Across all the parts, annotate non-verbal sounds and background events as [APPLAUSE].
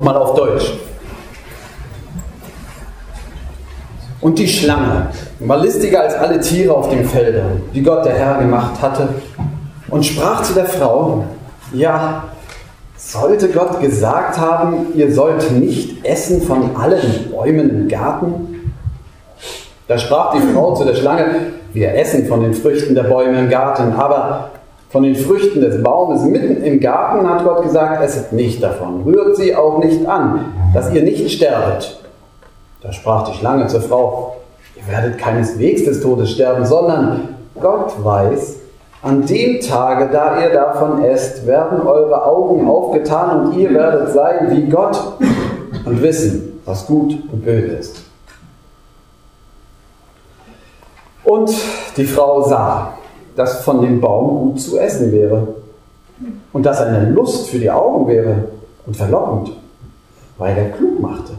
Mal auf Deutsch. Und die Schlange war listiger als alle Tiere auf dem Felde, die Gott der Herr gemacht hatte, und sprach zu der Frau, ja, sollte Gott gesagt haben, ihr sollt nicht essen von allen Bäumen im Garten? Da sprach die Frau zu der Schlange, wir essen von den Früchten der Bäume im Garten, aber von den Früchten des Baumes mitten im Garten hat Gott gesagt, esset nicht davon, rührt sie auch nicht an, dass ihr nicht sterbet. Da sprach die Schlange zur Frau, ihr werdet keineswegs des Todes sterben, sondern Gott weiß, an dem Tage, da ihr davon esst, werden eure Augen aufgetan und ihr werdet sein wie Gott und wissen, was gut und böse ist. Und die Frau sah, dass von dem Baum gut zu essen wäre und dass eine Lust für die Augen wäre und verlockend, weil er klug machte.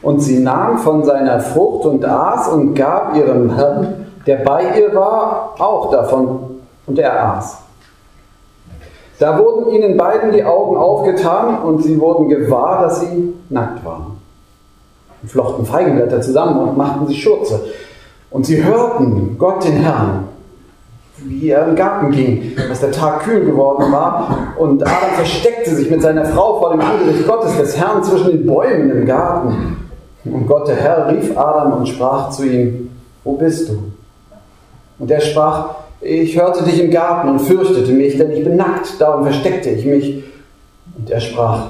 Und sie nahm von seiner Frucht und aß und gab ihrem Herrn, der bei ihr war, auch davon und er aß. Da wurden ihnen beiden die Augen aufgetan und sie wurden gewahr, dass sie nackt waren. Und flochten Feigenblätter zusammen und machten sich Schurze. Und sie hörten Gott den Herrn wie er im Garten ging, dass der Tag kühl geworden war. Und Adam versteckte sich mit seiner Frau vor dem Angesicht Gottes des Herrn zwischen den Bäumen im Garten. Und Gott, der Herr, rief Adam und sprach zu ihm, wo bist du? Und er sprach, ich hörte dich im Garten und fürchtete mich, denn ich bin nackt, darum versteckte ich mich. Und er sprach,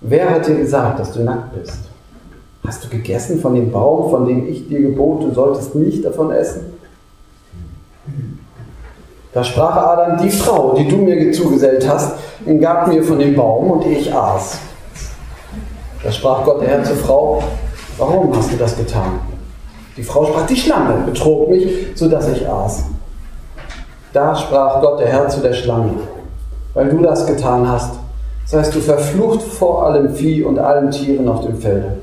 wer hat dir gesagt, dass du nackt bist? Hast du gegessen von dem Baum, von dem ich dir gebot, du solltest nicht davon essen? Da sprach Adam, die Frau, die du mir zugesellt hast, gab mir von dem Baum und ich aß. Da sprach Gott der Herr zur Frau, warum hast du das getan? Die Frau sprach, die Schlange betrog mich, sodass ich aß. Da sprach Gott der Herr zu der Schlange, weil du das getan hast, seist du verflucht vor allem Vieh und allen Tieren auf dem Felde.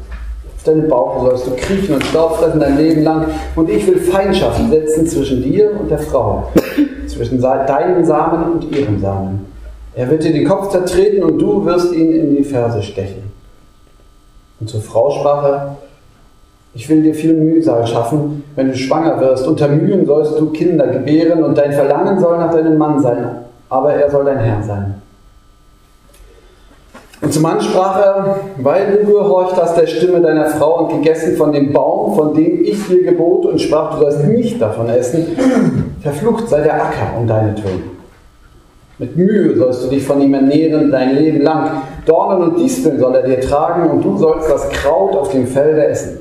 Deinen Bauch sollst du kriechen und Staub fressen dein Leben lang. Und ich will Feindschaft setzen zwischen dir und der Frau, [COUGHS] zwischen deinem Samen und ihrem Samen. Er wird dir den Kopf zertreten und du wirst ihn in die Ferse stechen. Und zur Frau sprach er, ich will dir viel Mühsal schaffen, wenn du schwanger wirst. Unter Mühen sollst du Kinder gebären und dein Verlangen soll nach deinem Mann sein, aber er soll dein Herr sein. Und zum Mann sprach er, weil du gehorcht hast der Stimme deiner Frau und gegessen von dem Baum, von dem ich dir gebot und sprach, du sollst nicht davon essen, verflucht sei der Acker um deinetwillen. Mit Mühe sollst du dich von ihm ernähren dein Leben lang. Dornen und Disteln soll er dir tragen und du sollst das Kraut auf dem Felde essen.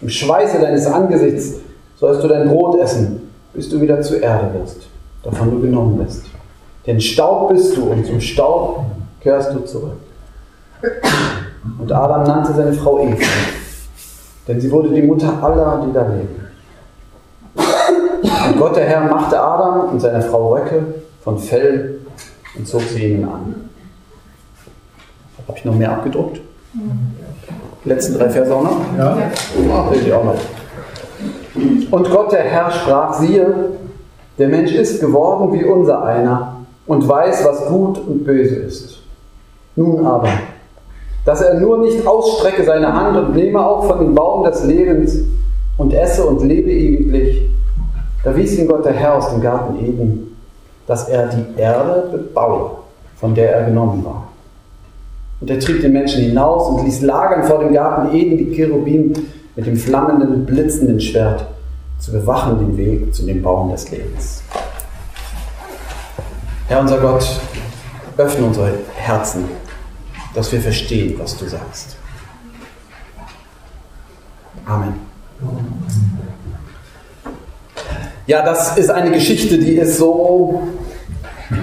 Im Schweiße deines Angesichts sollst du dein Brot essen, bis du wieder zur Erde wirst, davon du genommen bist. Denn Staub bist du und zum Staub kehrst du zurück. Und Adam nannte seine Frau Eva, denn sie wurde die Mutter aller, die da leben. Und Gott der Herr machte Adam und seiner Frau Röcke von Fell und zog sie ihnen an. Habe ich noch mehr abgedruckt? Die letzten drei Verse auch noch? Ja. Ach, ich auch noch. Und Gott der Herr sprach, siehe, der Mensch ist geworden wie unser einer und weiß, was gut und böse ist. Nun aber, dass er nur nicht ausstrecke seine Hand und nehme auch von dem Baum des Lebens und esse und lebe ewiglich, da wies ihn Gott der Herr aus dem Garten Eden, dass er die Erde bebaue, von der er genommen war. Und er trieb den Menschen hinaus und ließ lagern vor dem Garten Eden die Cherubim mit dem flammenden, blitzenden Schwert, zu bewachen den Weg zu dem Baum des Lebens. Herr unser Gott, öffne unsere Herzen dass wir verstehen, was du sagst. Amen. Ja, das ist eine Geschichte, die ist so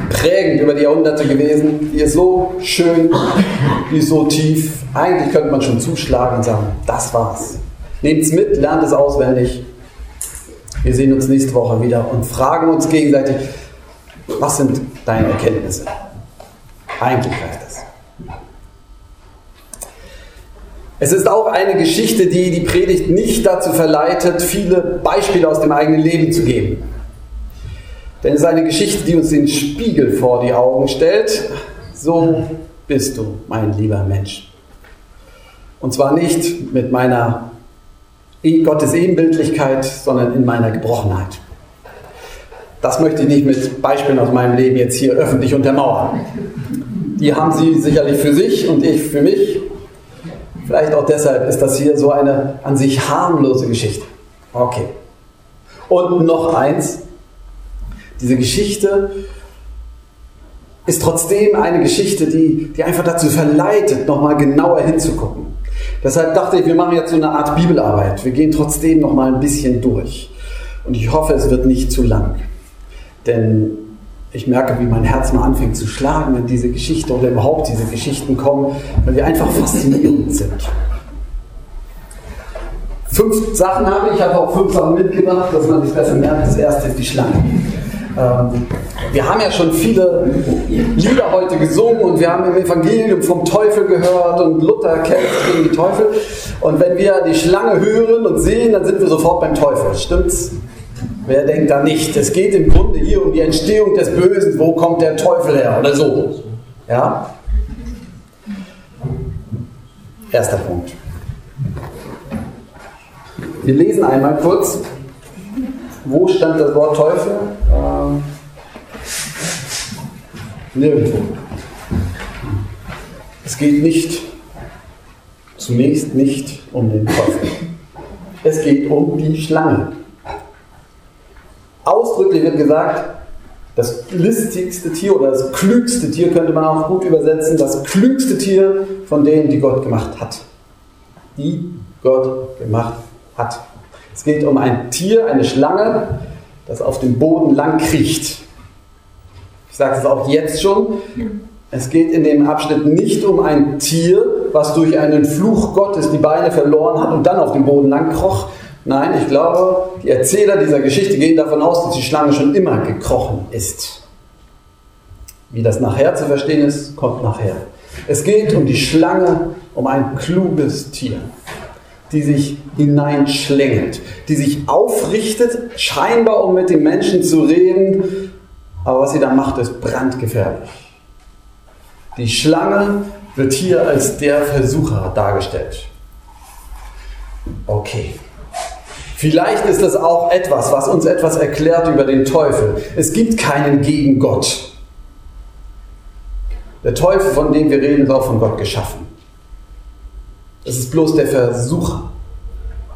prägend über die Jahrhunderte gewesen, die ist so schön, die ist so tief. Eigentlich könnte man schon zuschlagen und sagen, das war's. Nehmt es mit, lernt es auswendig. Wir sehen uns nächste Woche wieder und fragen uns gegenseitig, was sind deine Erkenntnisse? Eigentlich reicht das. Es ist auch eine Geschichte, die die Predigt nicht dazu verleitet, viele Beispiele aus dem eigenen Leben zu geben. Denn es ist eine Geschichte, die uns den Spiegel vor die Augen stellt, so bist du, mein lieber Mensch. Und zwar nicht mit meiner Gottes Ebenbildlichkeit, sondern in meiner Gebrochenheit. Das möchte ich nicht mit Beispielen aus meinem Leben jetzt hier öffentlich untermauern. Die haben Sie sicherlich für sich und ich für mich. Vielleicht auch deshalb ist das hier so eine an sich harmlose Geschichte. Okay. Und noch eins. Diese Geschichte ist trotzdem eine Geschichte, die, die einfach dazu verleitet, nochmal genauer hinzugucken. Deshalb dachte ich, wir machen jetzt so eine Art Bibelarbeit. Wir gehen trotzdem nochmal ein bisschen durch. Und ich hoffe, es wird nicht zu lang. Denn ich merke, wie mein Herz mal anfängt zu schlagen, wenn diese Geschichte oder überhaupt diese Geschichten kommen, weil wir einfach faszinierend sind. Fünf Sachen habe ich, ich habe auch fünf Sachen mitgebracht, dass man sich besser merkt. Das erste ist die Schlange. Ähm, wir haben ja schon viele Lieder heute gesungen und wir haben im Evangelium vom Teufel gehört und Luther kämpft gegen die Teufel. Und wenn wir die Schlange hören und sehen, dann sind wir sofort beim Teufel. Stimmt's? Wer denkt da nicht? Es geht im Grunde hier um die Entstehung des Bösen. Wo kommt der Teufel her? Oder so. Ja? Erster Punkt. Wir lesen einmal kurz, wo stand das Wort Teufel? Ähm, nirgendwo. Es geht nicht, zunächst nicht um den Teufel. Es geht um die Schlange. Ausdrücklich wird gesagt, das listigste Tier oder das klügste Tier könnte man auch gut übersetzen, das klügste Tier von denen, die Gott gemacht hat. Die Gott gemacht hat. Es geht um ein Tier, eine Schlange, das auf dem Boden lang kriecht. Ich sage es auch jetzt schon. Es geht in dem Abschnitt nicht um ein Tier, was durch einen Fluch Gottes die Beine verloren hat und dann auf dem Boden lang kroch. Nein, ich glaube, die Erzähler dieser Geschichte gehen davon aus, dass die Schlange schon immer gekrochen ist. Wie das nachher zu verstehen ist, kommt nachher. Es geht um die Schlange, um ein kluges Tier die sich hineinschlängelt, die sich aufrichtet, scheinbar um mit den Menschen zu reden, aber was sie da macht, ist brandgefährlich. Die Schlange wird hier als der Versucher dargestellt. Okay. Vielleicht ist das auch etwas, was uns etwas erklärt über den Teufel. Es gibt keinen gegen Gott. Der Teufel, von dem wir reden, ist auch von Gott geschaffen. Es ist bloß der Versucher,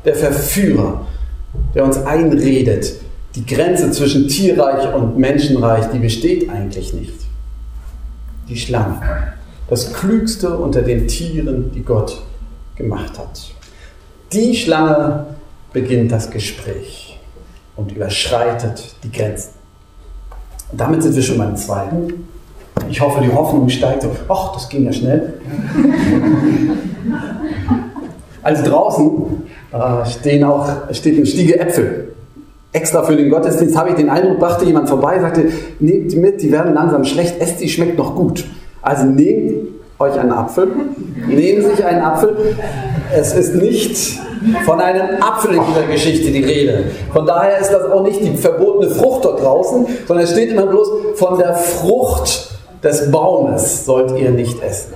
der Verführer, der uns einredet, die Grenze zwischen Tierreich und Menschenreich, die besteht eigentlich nicht. Die Schlange, das Klügste unter den Tieren, die Gott gemacht hat. Die Schlange beginnt das Gespräch und überschreitet die Grenzen. Und damit sind wir schon beim zweiten. Ich hoffe, die Hoffnung steigt so. Ach, das ging ja schnell. [LAUGHS] Also draußen äh, stehen auch, steht eine Stiege Äpfel. Extra für den Gottesdienst habe ich den Eindruck, brachte jemand vorbei, sagte, nehmt die mit, die werden langsam schlecht, esst die, schmeckt noch gut. Also nehmt euch einen Apfel, nehmen sich einen Apfel. Es ist nicht von einem Apfel in dieser Geschichte die Rede. Von daher ist das auch nicht die verbotene Frucht dort draußen, sondern es steht immer bloß von der Frucht des Baumes sollt ihr nicht essen.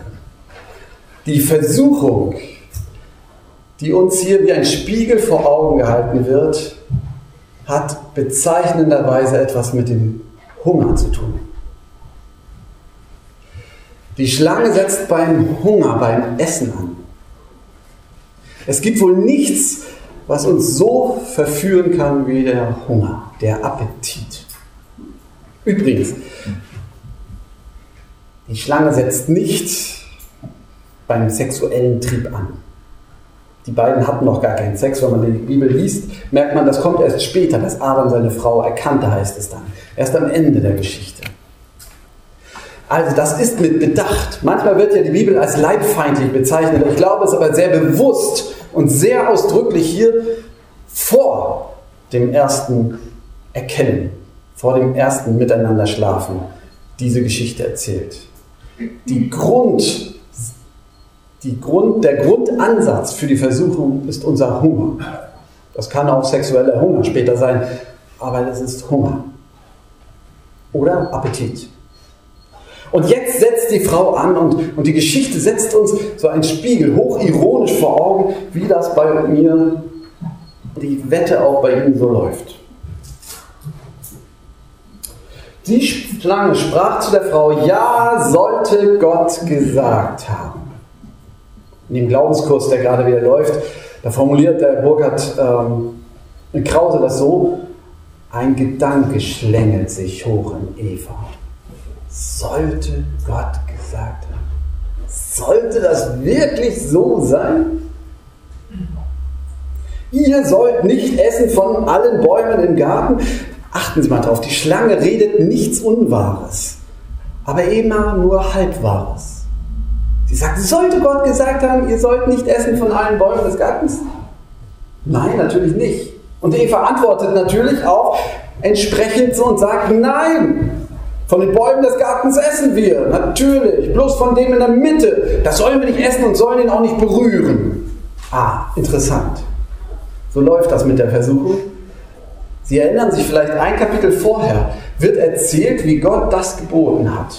Die Versuchung, die uns hier wie ein Spiegel vor Augen gehalten wird, hat bezeichnenderweise etwas mit dem Hunger zu tun. Die Schlange setzt beim Hunger, beim Essen an. Es gibt wohl nichts, was uns so verführen kann wie der Hunger, der Appetit. Übrigens, die Schlange setzt nicht beim sexuellen Trieb an. Die beiden hatten noch gar keinen Sex. Wenn man die Bibel liest, merkt man, das kommt erst später, dass Adam seine Frau erkannte, heißt es dann. Erst am Ende der Geschichte. Also das ist mit Bedacht. Manchmal wird ja die Bibel als leibfeindlich bezeichnet. Ich glaube es aber sehr bewusst und sehr ausdrücklich hier vor dem ersten Erkennen, vor dem ersten Miteinander schlafen, diese Geschichte erzählt. Die Grund die Grund, der Grundansatz für die Versuchung ist unser Hunger. Das kann auch sexueller Hunger später sein, aber es ist Hunger. Oder Appetit. Und jetzt setzt die Frau an und, und die Geschichte setzt uns so einen Spiegel hochironisch vor Augen, wie das bei mir, die Wette auch bei Ihnen so läuft. Die Schlange sprach zu der Frau, ja, sollte Gott gesagt haben. In dem Glaubenskurs, der gerade wieder läuft, da formuliert der Burkhard ähm, Krause das so, ein Gedanke schlängelt sich hoch in Eva. Sollte Gott gesagt haben. Sollte das wirklich so sein? Ihr sollt nicht essen von allen Bäumen im Garten. Achten Sie mal drauf, die Schlange redet nichts Unwahres, aber immer nur Halbwahres. Sie sagt, sollte Gott gesagt haben, ihr sollt nicht essen von allen Bäumen des Gartens? Nein, natürlich nicht. Und Eva antwortet natürlich auch entsprechend so und sagt, nein, von den Bäumen des Gartens essen wir, natürlich, bloß von dem in der Mitte, das sollen wir nicht essen und sollen ihn auch nicht berühren. Ah, interessant. So läuft das mit der Versuchung. Sie erinnern sich vielleicht ein Kapitel vorher, wird erzählt, wie Gott das geboten hat.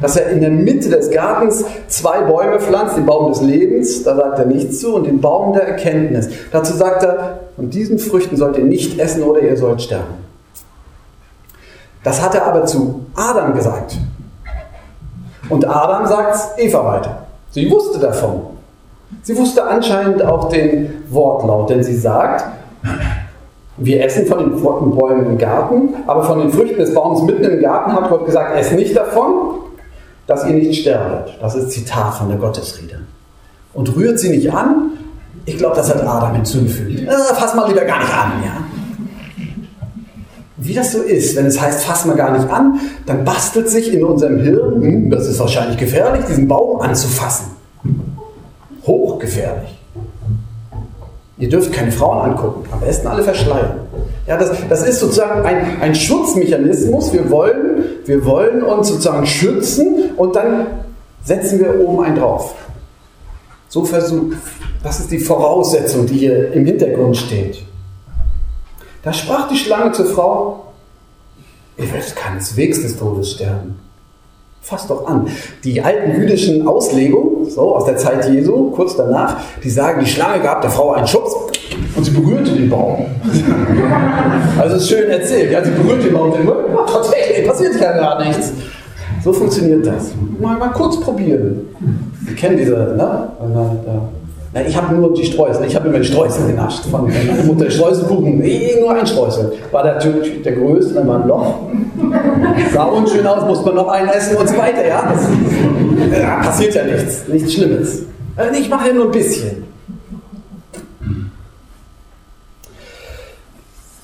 Dass er in der Mitte des Gartens zwei Bäume pflanzt, den Baum des Lebens, da sagt er nichts zu, und den Baum der Erkenntnis. Dazu sagt er, von diesen Früchten sollt ihr nicht essen oder ihr sollt sterben. Das hat er aber zu Adam gesagt. Und Adam sagt es Eva weiter. Sie wusste davon. Sie wusste anscheinend auch den Wortlaut, denn sie sagt, wir essen von den Bäumen im Garten, aber von den Früchten des Baums mitten im Garten hat Gott gesagt, esst nicht davon, dass ihr nicht sterbt. Das ist Zitat von der Gottesrede. Und rührt sie nicht an, ich glaube, das hat Adam hinzugefügt. Äh, fass mal lieber gar nicht an, ja. Wie das so ist, wenn es heißt, fass mal gar nicht an, dann bastelt sich in unserem Hirn, hm, das ist wahrscheinlich gefährlich, diesen Baum anzufassen. Hochgefährlich. Ihr dürft keine Frauen angucken, am besten alle verschleiern. Ja, das, das ist sozusagen ein, ein Schutzmechanismus. Wir wollen, wir wollen uns sozusagen schützen und dann setzen wir oben einen drauf. So versucht, das ist die Voraussetzung, die hier im Hintergrund steht. Da sprach die Schlange zur Frau, ihr werdet keineswegs des Todes sterben. Fass doch an. Die alten jüdischen Auslegungen, so aus der Zeit Jesu, kurz danach, die sagen, die Schlange gab der Frau einen Schubs und sie berührte den Baum. [LAUGHS] also ist schön erzählt. Ja, sie berührte den Baum und oh, tatsächlich, passiert ja gar nichts. So funktioniert das. Mal, mal kurz probieren. Sie kennen diese, ne? Na, ich habe nur die Streusel, ich habe immer die Streusel genascht von meiner Mutter. Streuselkuchen, eh, nur ein Streusel. War der, der größte, dann war ein Loch. Sah unschön aus, musste man noch einen essen und so weiter. Ja, das, ja, passiert ja nichts, nichts Schlimmes. Äh, ich mache ja nur ein bisschen.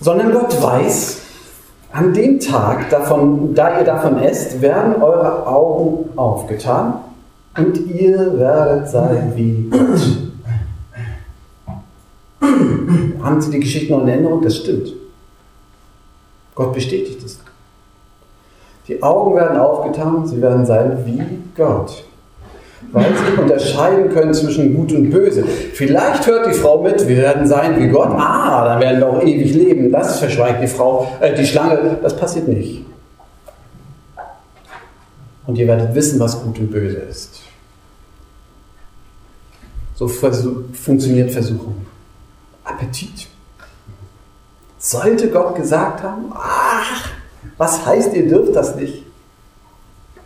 Sondern Gott weiß, an dem Tag, davon, da ihr davon esst, werden eure Augen aufgetan und ihr werdet sein wie Gott. Haben Sie die Geschichte noch in Erinnerung? Das stimmt. Gott bestätigt es. Die Augen werden aufgetan, sie werden sein wie Gott. Weil sie unterscheiden können zwischen Gut und Böse. Vielleicht hört die Frau mit, wir werden sein wie Gott. Ah, dann werden wir auch ewig leben. Das verschweigt die Frau, äh, die Schlange. Das passiert nicht. Und ihr werdet wissen, was Gut und Böse ist. So funktioniert Versuchung. Appetit. Sollte Gott gesagt haben, ach, was heißt, ihr dürft das nicht?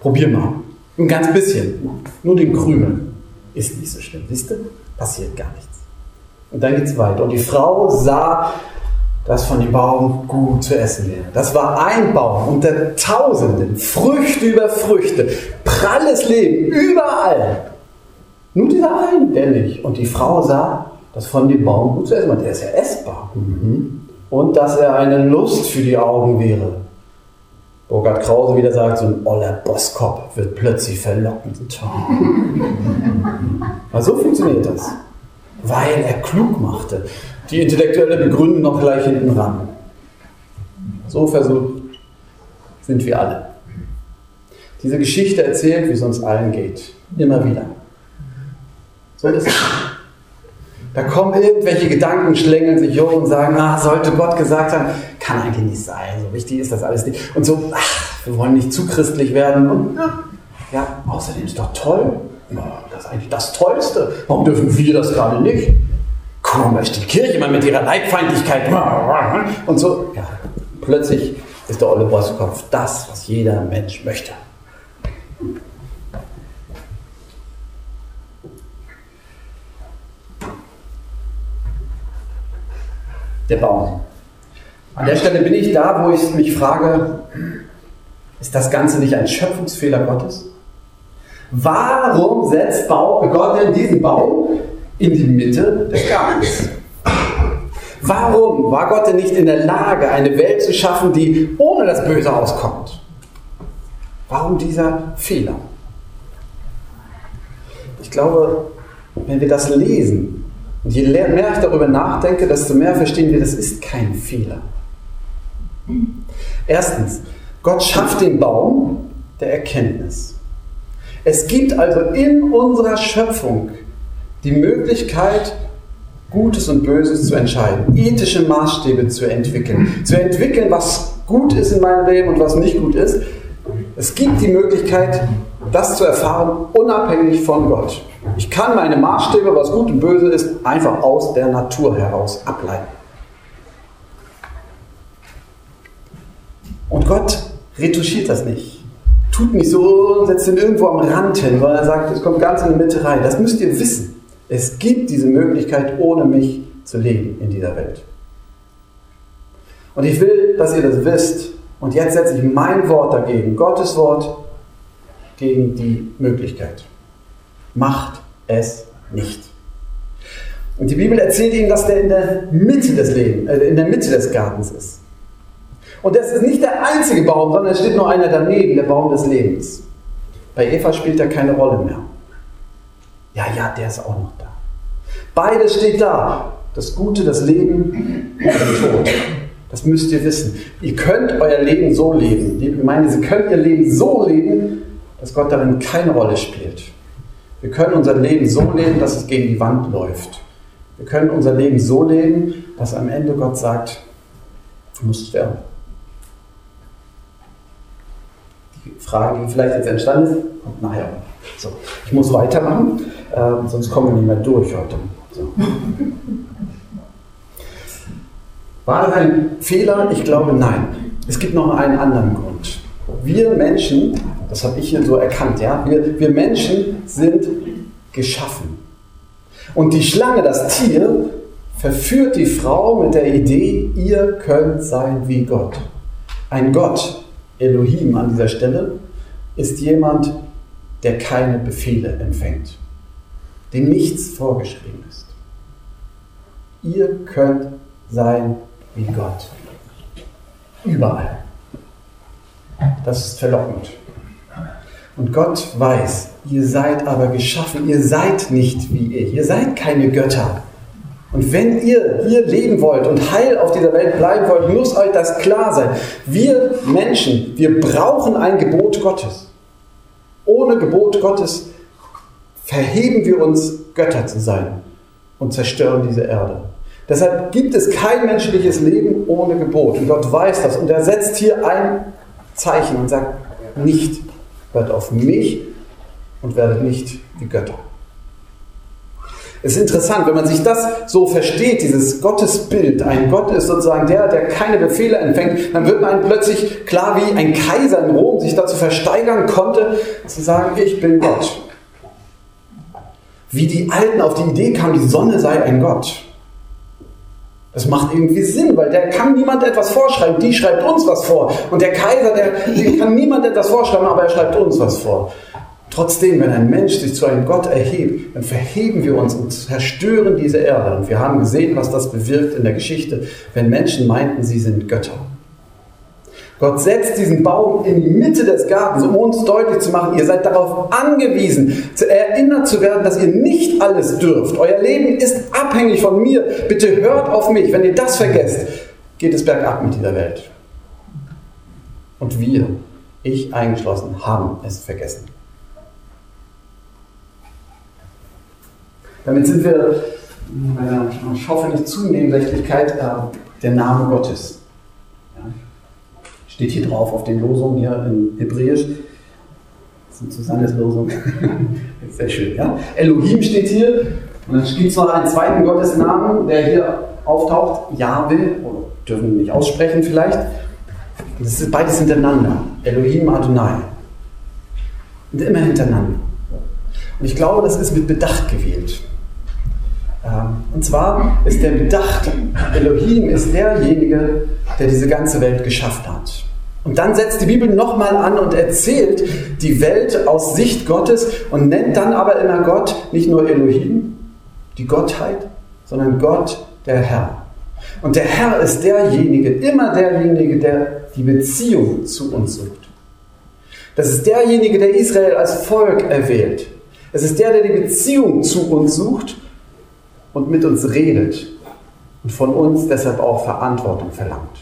Probier mal. Ein ganz bisschen. Nur den Krümel. Ist nicht so schlimm. Wisst ihr? Passiert gar nichts. Und dann geht es weiter. Und die Frau sah, dass von dem Baum gut zu essen wäre. Das war ein Baum unter Tausenden. Früchte über Früchte. Pralles Leben. Überall. Nur dieser eine, der nicht. Und die Frau sah, dass von dem Baum gut zu essen war. Der ist ja essbar. Mhm. Und dass er eine Lust für die Augen wäre. Burkhard Krause wieder sagt, so ein oller Bosskopf wird plötzlich verlockend. [LAUGHS] also so funktioniert das. Weil er klug machte. Die intellektuelle Begründung noch gleich hinten ran. So versucht sind wir alle. Diese Geschichte erzählt, wie es uns allen geht. Immer wieder. So ist es. Da kommen irgendwelche Gedanken, schlängeln sich hoch und sagen, ah, sollte Gott gesagt haben, kann eigentlich nicht sein, so wichtig ist das alles nicht. Und so, ach, wir wollen nicht zu christlich werden. Und, ja, außerdem ist doch toll. Das ist eigentlich das Tollste. Warum dürfen wir das gerade nicht? Komisch, die Kirche mal mit ihrer Leibfeindlichkeit und so. Ja, plötzlich ist der olle Boskopf das, was jeder Mensch möchte. Der Baum. An der Stelle bin ich da, wo ich mich frage, ist das Ganze nicht ein Schöpfungsfehler Gottes? Warum setzt Gott denn diesen Baum in die Mitte des Gartens? Warum war Gott denn nicht in der Lage, eine Welt zu schaffen, die ohne das Böse auskommt? Warum dieser Fehler? Ich glaube, wenn wir das lesen und je mehr ich darüber nachdenke, desto mehr verstehen wir, das ist kein Fehler. Erstens, Gott schafft den Baum der Erkenntnis. Es gibt also in unserer Schöpfung die Möglichkeit, Gutes und Böses zu entscheiden, ethische Maßstäbe zu entwickeln, zu entwickeln, was gut ist in meinem Leben und was nicht gut ist. Es gibt die Möglichkeit, das zu erfahren, unabhängig von Gott. Ich kann meine Maßstäbe, was gut und böse ist, einfach aus der Natur heraus ableiten. Und Gott retuschiert das nicht. Tut nicht so setzt ihn irgendwo am Rand hin, sondern er sagt, es kommt ganz in die Mitte rein. Das müsst ihr wissen. Es gibt diese Möglichkeit, ohne mich zu leben in dieser Welt. Und ich will, dass ihr das wisst. Und jetzt setze ich mein Wort dagegen, Gottes Wort, gegen die Möglichkeit. Macht es nicht. Und die Bibel erzählt ihnen, dass der in der Mitte des Lebens, äh, in der Mitte des Gartens ist. Und das ist nicht der einzige Baum, sondern es steht nur einer daneben, der Baum des Lebens. Bei Eva spielt er keine Rolle mehr. Ja, ja, der ist auch noch da. Beides steht da. Das Gute, das Leben und der Tod. Das müsst ihr wissen. Ihr könnt euer Leben so leben. Liebe Gemeinde, Sie können Ihr Leben so leben, dass Gott darin keine Rolle spielt. Wir können unser Leben so leben, dass es gegen die Wand läuft. Wir können unser Leben so leben, dass am Ende Gott sagt, du musst sterben. Die Frage, die vielleicht jetzt entstanden ist, kommt nachher. So, ich muss weitermachen, äh, sonst kommen wir nicht mehr durch heute. So. War das ein Fehler? Ich glaube nein. Es gibt noch einen anderen Grund. Wir Menschen, das habe ich hier so erkannt, ja, wir, wir Menschen sind geschaffen. Und die Schlange, das Tier, verführt die Frau mit der Idee, ihr könnt sein wie Gott. Ein Gott, Elohim an dieser Stelle, ist jemand, der keine Befehle empfängt, dem nichts vorgeschrieben ist. Ihr könnt sein wie Gott. Überall. Das ist verlockend. Und Gott weiß, ihr seid aber geschaffen, ihr seid nicht wie ich, ihr seid keine Götter. Und wenn ihr hier leben wollt und heil auf dieser Welt bleiben wollt, muss euch das klar sein. Wir Menschen, wir brauchen ein Gebot Gottes. Ohne Gebot Gottes verheben wir uns, Götter zu sein und zerstören diese Erde. Deshalb gibt es kein menschliches Leben ohne Gebot. Und Gott weiß das. Und er setzt hier ein Zeichen und sagt, nicht, hört auf mich und werdet nicht wie Götter. Es ist interessant, wenn man sich das so versteht, dieses Gottesbild, ein Gott ist sozusagen der, der keine Befehle empfängt, dann wird man plötzlich klar, wie ein Kaiser in Rom sich dazu versteigern konnte, zu sagen, ich bin Gott. Wie die Alten auf die Idee kamen, die Sonne sei ein Gott. Das macht irgendwie Sinn, weil der kann niemand etwas vorschreiben, die schreibt uns was vor. Und der Kaiser, der, der kann [LAUGHS] niemand etwas vorschreiben, aber er schreibt uns was vor. Trotzdem, wenn ein Mensch sich zu einem Gott erhebt, dann verheben wir uns und zerstören diese Erde. Und wir haben gesehen, was das bewirkt in der Geschichte, wenn Menschen meinten, sie sind Götter. Gott setzt diesen Baum in die Mitte des Gartens, um uns deutlich zu machen, ihr seid darauf angewiesen, erinnert zu werden, dass ihr nicht alles dürft. Euer Leben ist abhängig von mir. Bitte hört auf mich. Wenn ihr das vergesst, geht es bergab mit dieser Welt. Und wir, ich eingeschlossen, haben es vergessen. Damit sind wir bei der, ich hoffe nicht zu Nebensächlichkeit, äh, der Name Gottes. Ja. Steht hier drauf auf den Losungen hier in Hebräisch. Passend zu Susannes Losung. [LAUGHS] Sehr schön, ja? Elohim steht hier. Und dann gibt es noch einen zweiten Gottesnamen, der hier auftaucht. Jahwe, dürfen wir nicht aussprechen vielleicht. Das ist beides hintereinander. Elohim, Adonai. Und immer hintereinander. Und ich glaube, das ist mit Bedacht gewählt. Ähm, und zwar ist der Bedacht, Elohim ist derjenige, der diese ganze Welt geschafft hat. Und dann setzt die Bibel nochmal an und erzählt die Welt aus Sicht Gottes und nennt dann aber immer Gott nicht nur Elohim, die Gottheit, sondern Gott, der Herr. Und der Herr ist derjenige, immer derjenige, der die Beziehung zu uns sucht. Das ist derjenige, der Israel als Volk erwählt. Es ist der, der die Beziehung zu uns sucht und mit uns redet und von uns deshalb auch Verantwortung verlangt.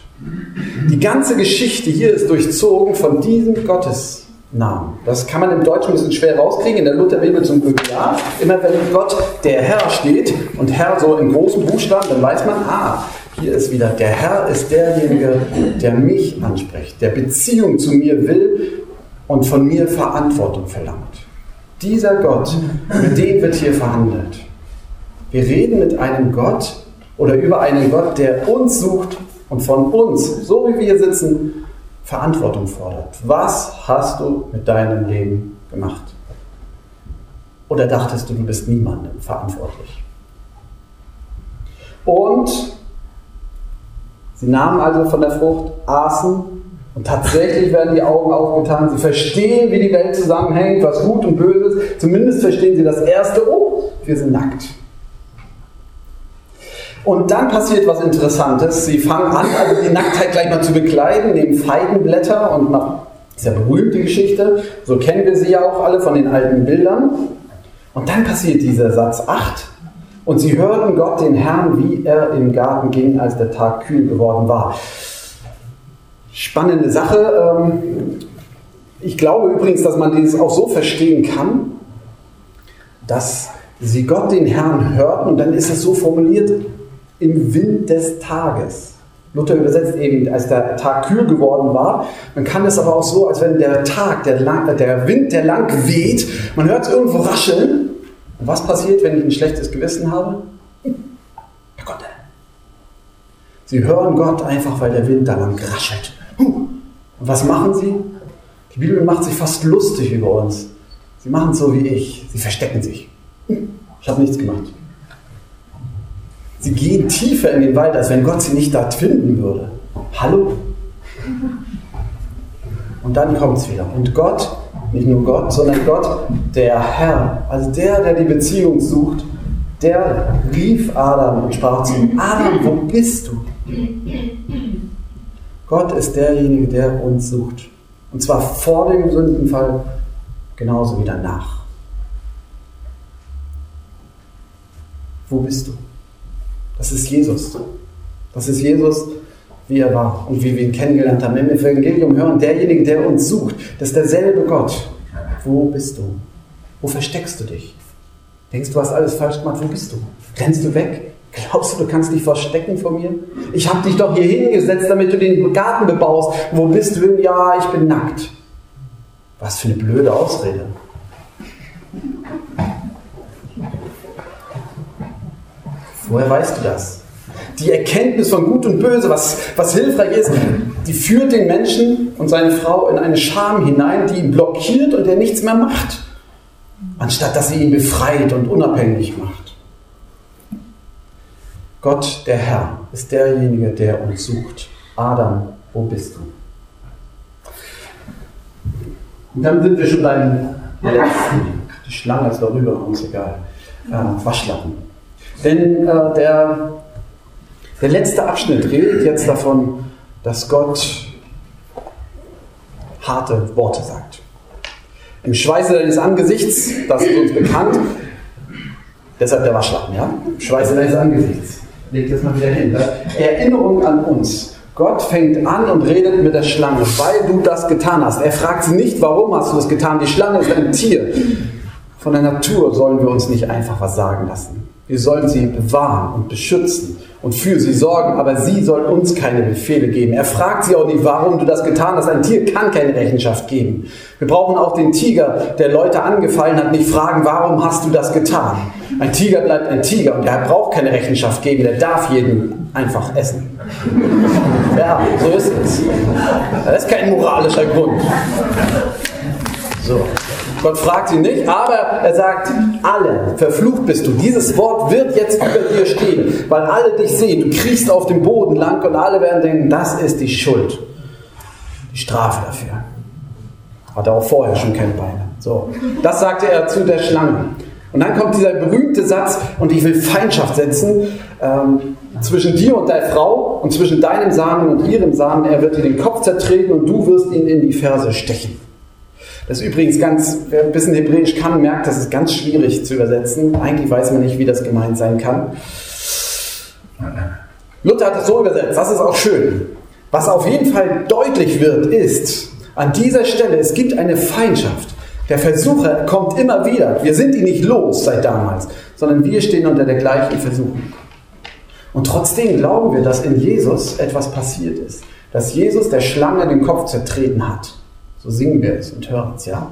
Die ganze Geschichte hier ist durchzogen von diesem Gottesnamen. Das kann man im Deutschen ein bisschen schwer rauskriegen, in der Lutherbibel zum Glück ja. Immer wenn Gott der Herr steht und Herr so in großen Buchstaben, dann weiß man, ah, hier ist wieder, der Herr ist derjenige, der mich anspricht, der Beziehung zu mir will und von mir Verantwortung verlangt. Dieser Gott, mit dem wird hier verhandelt. Wir reden mit einem Gott oder über einen Gott, der uns sucht und von uns, so wie wir sitzen, Verantwortung fordert. Was hast du mit deinem Leben gemacht? Oder dachtest du, du bist niemandem verantwortlich? Und sie nahmen also von der Frucht, aßen und tatsächlich werden die Augen aufgetan. Sie verstehen, wie die Welt zusammenhängt, was gut und böse ist. Zumindest verstehen sie das Erste, oh, wir sind nackt. Und dann passiert was Interessantes. Sie fangen an, also die Nacktheit gleich mal zu bekleiden, nehmen Feigenblätter und nach, ist ja berühmt die Geschichte, so kennen wir sie ja auch alle von den alten Bildern. Und dann passiert dieser Satz 8. Und sie hörten Gott, den Herrn, wie er im Garten ging, als der Tag kühl geworden war. Spannende Sache. Ähm, ich glaube übrigens, dass man dieses auch so verstehen kann, dass sie Gott, den Herrn, hörten und dann ist es so formuliert, im Wind des Tages. Luther übersetzt eben, als der Tag kühl geworden war. Man kann es aber auch so, als wenn der Tag, der, lang, der Wind, der lang weht, man hört es irgendwo rascheln. Und was passiert, wenn ich ein schlechtes Gewissen habe? Herr Gott. Sie hören Gott einfach, weil der Wind da lang raschelt. Und was machen sie? Die Bibel macht sich fast lustig über uns. Sie machen es so wie ich. Sie verstecken sich. Ich habe nichts gemacht. Sie gehen tiefer in den Wald, als wenn Gott sie nicht dort finden würde. Hallo? Und dann kommt es wieder. Und Gott, nicht nur Gott, sondern Gott, der Herr, also der, der die Beziehung sucht, der rief Adam und sprach zu ihm, Adam, wo bist du? Gott ist derjenige, der uns sucht. Und zwar vor dem Sündenfall genauso wie danach. Wo bist du? Das ist Jesus. Das ist Jesus, wie er war und wie wir ihn kennengelernt haben. Wir Evangelium hören, derjenige, der uns sucht, das ist derselbe Gott. Wo bist du? Wo versteckst du dich? Denkst du, hast alles falsch gemacht? Wo bist du? Rennst du weg? Glaubst du, du kannst dich verstecken vor mir? Ich habe dich doch hier hingesetzt, damit du den Garten bebaust. Wo bist du? Ja, ich bin nackt. Was für eine blöde Ausrede. Woher weißt du das? Die Erkenntnis von Gut und Böse, was, was hilfreich ist, die führt den Menschen und seine Frau in eine Scham hinein, die ihn blockiert und der nichts mehr macht, anstatt dass sie ihn befreit und unabhängig macht. Gott, der Herr, ist derjenige, der uns sucht. Adam, wo bist du? Und dann sind wir schon beim letzten. Die Schlange ist darüber, uns egal. Äh, Waschlappen. Denn äh, der, der letzte Abschnitt redet jetzt davon, dass Gott harte Worte sagt. Im Schweiße deines Angesichts, das ist uns bekannt, deshalb der Waschlappen, ja? Im Schweiße deines Angesichts. Legt jetzt mal wieder hin. Erinnerung an uns. Gott fängt an und redet mit der Schlange, weil du das getan hast. Er fragt sie nicht, warum hast du das getan. Die Schlange ist ein Tier. Von der Natur sollen wir uns nicht einfach was sagen lassen. Wir sollen sie bewahren und beschützen und für sie sorgen, aber sie soll uns keine Befehle geben. Er fragt sie auch nicht, warum du das getan hast. Ein Tier kann keine Rechenschaft geben. Wir brauchen auch den Tiger, der Leute angefallen hat, nicht fragen, warum hast du das getan. Ein Tiger bleibt ein Tiger und er braucht keine Rechenschaft geben, der darf jeden einfach essen. Ja, so ist es. Das ist kein moralischer Grund. So. Gott fragt sie nicht, aber er sagt, alle, verflucht bist du. Dieses Wort wird jetzt über dir stehen, weil alle dich sehen. Du kriechst auf dem Boden lang und alle werden denken, das ist die Schuld. Die Strafe dafür. Hat er auch vorher schon keine Beine. So. Das sagte er zu der Schlange. Und dann kommt dieser berühmte Satz, und ich will Feindschaft setzen ähm, zwischen dir und deiner Frau und zwischen deinem Samen und ihrem Samen. Er wird dir den Kopf zertreten und du wirst ihn in die Ferse stechen. Das ist übrigens ganz, wer ein bisschen Hebräisch kann, merkt, das ist ganz schwierig zu übersetzen. Eigentlich weiß man nicht, wie das gemeint sein kann. Luther hat es so übersetzt, das ist auch schön. Was auf jeden Fall deutlich wird, ist, an dieser Stelle, es gibt eine Feindschaft. Der Versucher kommt immer wieder. Wir sind ihn nicht los seit damals, sondern wir stehen unter der gleichen Versuchung. Und trotzdem glauben wir, dass in Jesus etwas passiert ist. Dass Jesus der Schlange den Kopf zertreten hat. So singen wir es und hören es, ja?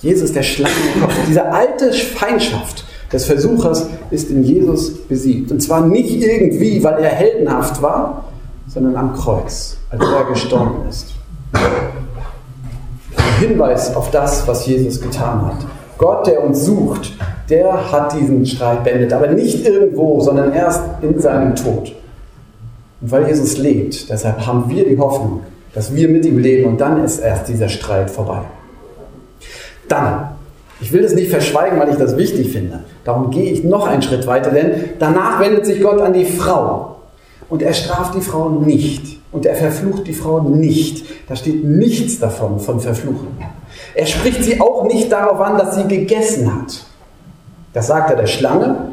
Jesus, der Schlangenkopf, diese alte Feindschaft des Versuchers ist in Jesus besiegt. Und zwar nicht irgendwie, weil er heldenhaft war, sondern am Kreuz, als er gestorben ist. Ein Hinweis auf das, was Jesus getan hat. Gott, der uns sucht, der hat diesen Streit beendet, aber nicht irgendwo, sondern erst in seinem Tod. Und weil Jesus lebt, deshalb haben wir die Hoffnung, dass wir mit ihm leben und dann ist erst dieser Streit vorbei. Dann, ich will das nicht verschweigen, weil ich das wichtig finde. Darum gehe ich noch einen Schritt weiter, denn danach wendet sich Gott an die Frau und er straft die Frau nicht und er verflucht die Frau nicht. Da steht nichts davon von Verfluchen. Er spricht sie auch nicht darauf an, dass sie gegessen hat. Das sagt er der Schlange.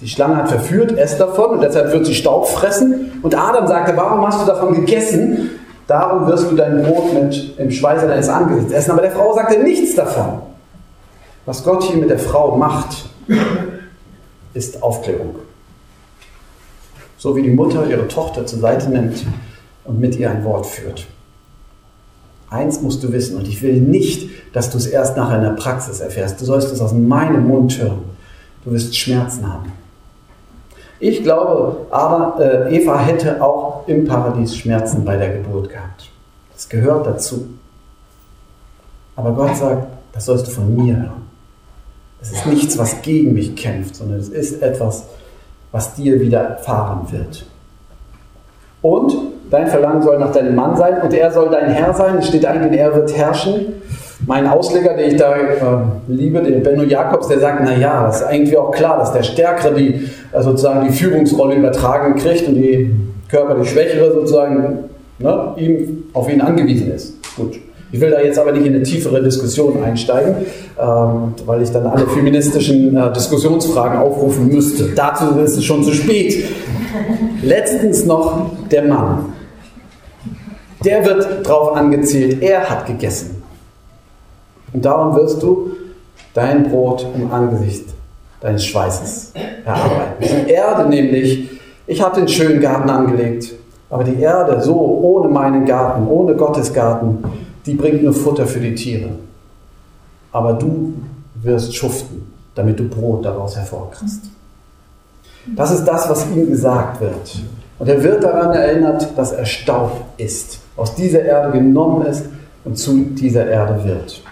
Die Schlange hat verführt, esst davon und deshalb wird sie Staub fressen. Und Adam sagte, warum hast du davon gegessen? Darum wirst du dein Brot mit im Schweiße deines Angesichts essen. Aber der Frau sagte nichts davon. Was Gott hier mit der Frau macht, ist Aufklärung. So wie die Mutter ihre Tochter zur Seite nimmt und mit ihr ein Wort führt. Eins musst du wissen, und ich will nicht, dass du es erst nach einer Praxis erfährst. Du sollst es aus meinem Mund hören. Du wirst Schmerzen haben. Ich glaube, aber äh, Eva hätte auch im Paradies Schmerzen bei der Geburt gehabt. Das gehört dazu. Aber Gott sagt, das sollst du von mir hören. Es ist nichts, was gegen mich kämpft, sondern es ist etwas, was dir widerfahren wird. Und dein Verlangen soll nach deinem Mann sein und er soll dein Herr sein. Es steht eigentlich, er wird herrschen mein Ausleger, den ich da äh, liebe, der Benno Jakobs, der sagt, naja, das ist eigentlich auch klar, dass der Stärkere die äh, sozusagen die Führungsrolle übertragen kriegt und die körperlich Schwächere sozusagen ne, ihm, auf ihn angewiesen ist. Gut. Ich will da jetzt aber nicht in eine tiefere Diskussion einsteigen, ähm, weil ich dann alle feministischen äh, Diskussionsfragen aufrufen müsste. Dazu ist es schon zu spät. Letztens noch der Mann. Der wird darauf angezielt, er hat gegessen. Und darum wirst du dein Brot im Angesicht deines Schweißes erarbeiten. Die Erde nämlich, ich habe den schönen Garten angelegt, aber die Erde so ohne meinen Garten, ohne Gottes Garten, die bringt nur Futter für die Tiere. Aber du wirst schuften, damit du Brot daraus hervorkriegst. Das ist das, was ihm gesagt wird. Und er wird daran erinnert, dass er Staub ist, aus dieser Erde genommen ist und zu dieser Erde wird.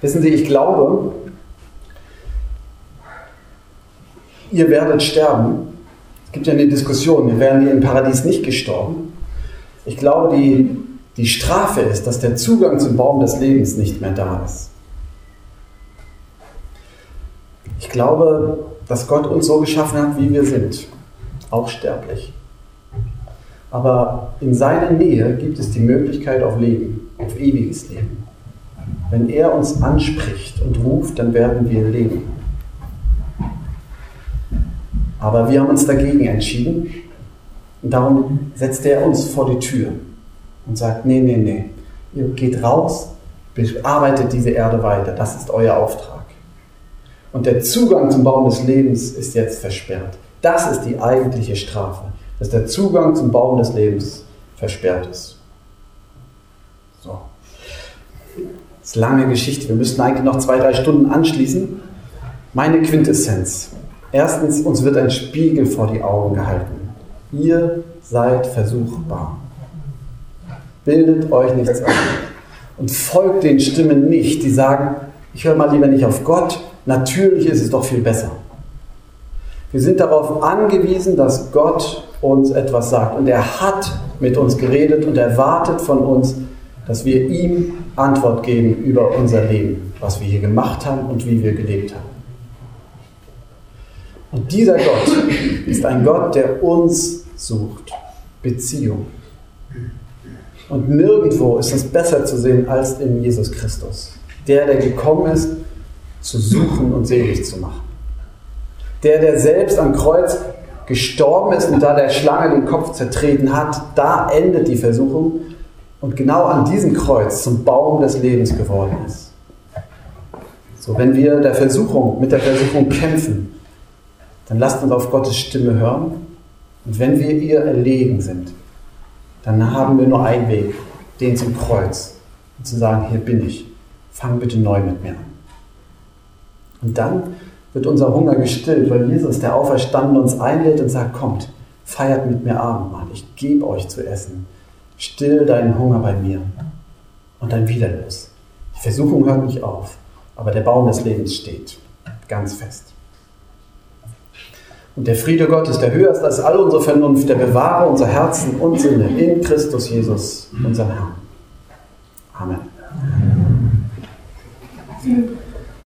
Wissen Sie, ich glaube, ihr werdet sterben. Es gibt ja eine Diskussion, wir hier im Paradies nicht gestorben. Ich glaube, die, die Strafe ist, dass der Zugang zum Baum des Lebens nicht mehr da ist. Ich glaube, dass Gott uns so geschaffen hat, wie wir sind, auch sterblich. Aber in seiner Nähe gibt es die Möglichkeit auf Leben, auf ewiges Leben. Wenn er uns anspricht und ruft, dann werden wir leben. Aber wir haben uns dagegen entschieden und darum setzt er uns vor die Tür und sagt, nee, nee, nee, ihr geht raus, bearbeitet diese Erde weiter, das ist euer Auftrag. Und der Zugang zum Baum des Lebens ist jetzt versperrt. Das ist die eigentliche Strafe, dass der Zugang zum Baum des Lebens versperrt ist. So. Das ist lange Geschichte. Wir müssten eigentlich noch zwei, drei Stunden anschließen. Meine Quintessenz. Erstens, uns wird ein Spiegel vor die Augen gehalten. Ihr seid versuchbar. Bildet euch nichts ein. Und folgt den Stimmen nicht, die sagen, ich höre mal lieber nicht auf Gott, natürlich ist es doch viel besser. Wir sind darauf angewiesen, dass Gott uns etwas sagt. Und er hat mit uns geredet und erwartet von uns, dass wir ihm Antwort geben über unser Leben, was wir hier gemacht haben und wie wir gelebt haben. Und dieser Gott ist ein Gott, der uns sucht. Beziehung. Und nirgendwo ist es besser zu sehen als in Jesus Christus. Der, der gekommen ist, zu suchen und selig zu machen. Der, der selbst am Kreuz gestorben ist und da der Schlange den Kopf zertreten hat, da endet die Versuchung und genau an diesem Kreuz zum Baum des Lebens geworden ist. So, wenn wir der Versuchung, mit der Versuchung kämpfen, dann lasst uns auf Gottes Stimme hören. Und wenn wir ihr erlegen sind, dann haben wir nur einen Weg, den zum Kreuz. Und zu sagen, hier bin ich, fang bitte neu mit mir an. Und dann wird unser Hunger gestillt, weil Jesus, der Auferstandene, uns einlädt und sagt, kommt, feiert mit mir Abendmahl, ich gebe euch zu essen. Still deinen Hunger bei mir. Und dann wieder. Die Versuchung hört nicht auf, aber der Baum des Lebens steht ganz fest. Und der Friede Gottes, der höher ist als all unsere Vernunft, der bewahre unser Herzen und Sinne in Christus Jesus, unserem Herrn. Amen. Amen.